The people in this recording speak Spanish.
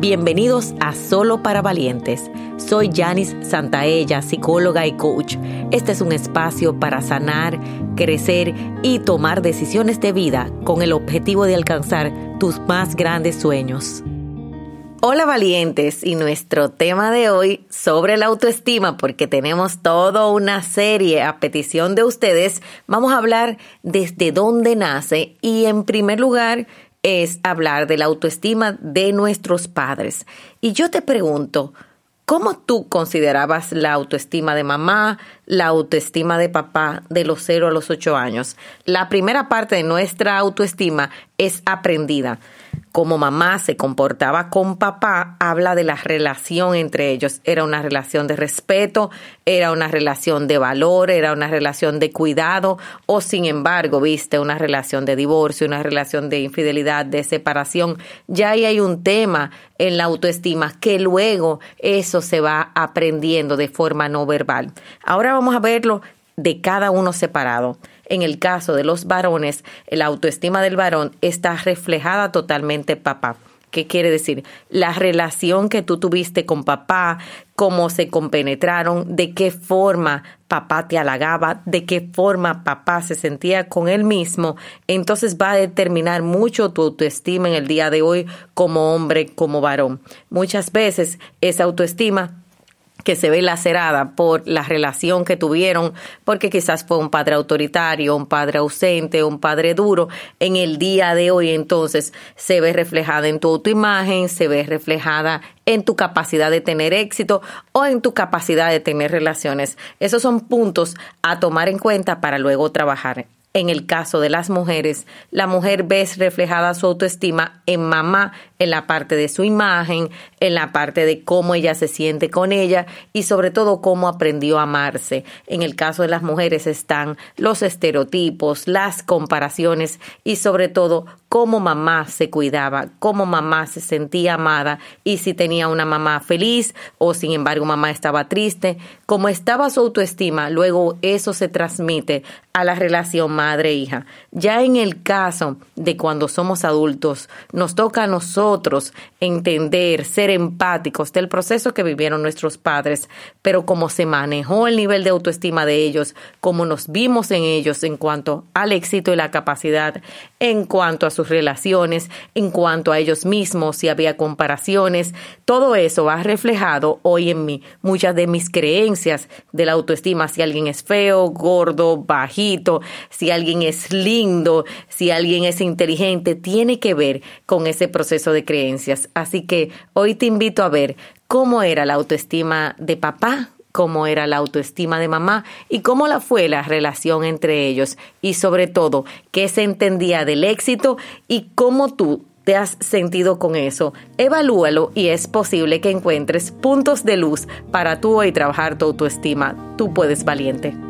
Bienvenidos a Solo para Valientes. Soy Janice Santaella, psicóloga y coach. Este es un espacio para sanar, crecer y tomar decisiones de vida con el objetivo de alcanzar tus más grandes sueños. Hola valientes y nuestro tema de hoy sobre la autoestima porque tenemos toda una serie a petición de ustedes. Vamos a hablar desde dónde nace y en primer lugar es hablar de la autoestima de nuestros padres. Y yo te pregunto, ¿cómo tú considerabas la autoestima de mamá, la autoestima de papá de los 0 a los 8 años? La primera parte de nuestra autoestima es aprendida como mamá se comportaba con papá, habla de la relación entre ellos. Era una relación de respeto, era una relación de valor, era una relación de cuidado, o sin embargo, viste, una relación de divorcio, una relación de infidelidad, de separación. Ya ahí hay un tema en la autoestima que luego eso se va aprendiendo de forma no verbal. Ahora vamos a verlo de cada uno separado. En el caso de los varones, la autoestima del varón está reflejada totalmente papá. ¿Qué quiere decir? La relación que tú tuviste con papá, cómo se compenetraron, de qué forma papá te halagaba, de qué forma papá se sentía con él mismo, entonces va a determinar mucho tu autoestima en el día de hoy como hombre, como varón. Muchas veces esa autoestima que se ve lacerada por la relación que tuvieron, porque quizás fue un padre autoritario, un padre ausente, un padre duro, en el día de hoy entonces se ve reflejada en tu autoimagen, se ve reflejada en tu capacidad de tener éxito o en tu capacidad de tener relaciones. Esos son puntos a tomar en cuenta para luego trabajar. En el caso de las mujeres, la mujer ve reflejada su autoestima en mamá, en la parte de su imagen, en la parte de cómo ella se siente con ella y sobre todo cómo aprendió a amarse. En el caso de las mujeres están los estereotipos, las comparaciones y sobre todo cómo mamá se cuidaba, cómo mamá se sentía amada y si tenía una mamá feliz o sin embargo mamá estaba triste, cómo estaba su autoestima, luego eso se transmite a la relación madre-hija. Ya en el caso de cuando somos adultos, nos toca a nosotros entender, ser empáticos del proceso que vivieron nuestros padres, pero cómo se manejó el nivel de autoestima de ellos, cómo nos vimos en ellos en cuanto al éxito y la capacidad, en cuanto a sus relaciones, en cuanto a ellos mismos, si había comparaciones, todo eso va reflejado hoy en mí. Muchas de mis creencias de la autoestima, si alguien es feo, gordo, bajito, alguien es lindo, si alguien es inteligente, tiene que ver con ese proceso de creencias. Así que hoy te invito a ver cómo era la autoestima de papá, cómo era la autoestima de mamá y cómo la fue la relación entre ellos y sobre todo qué se entendía del éxito y cómo tú te has sentido con eso. Evalúalo y es posible que encuentres puntos de luz para tú hoy trabajar tu autoestima. Tú puedes valiente.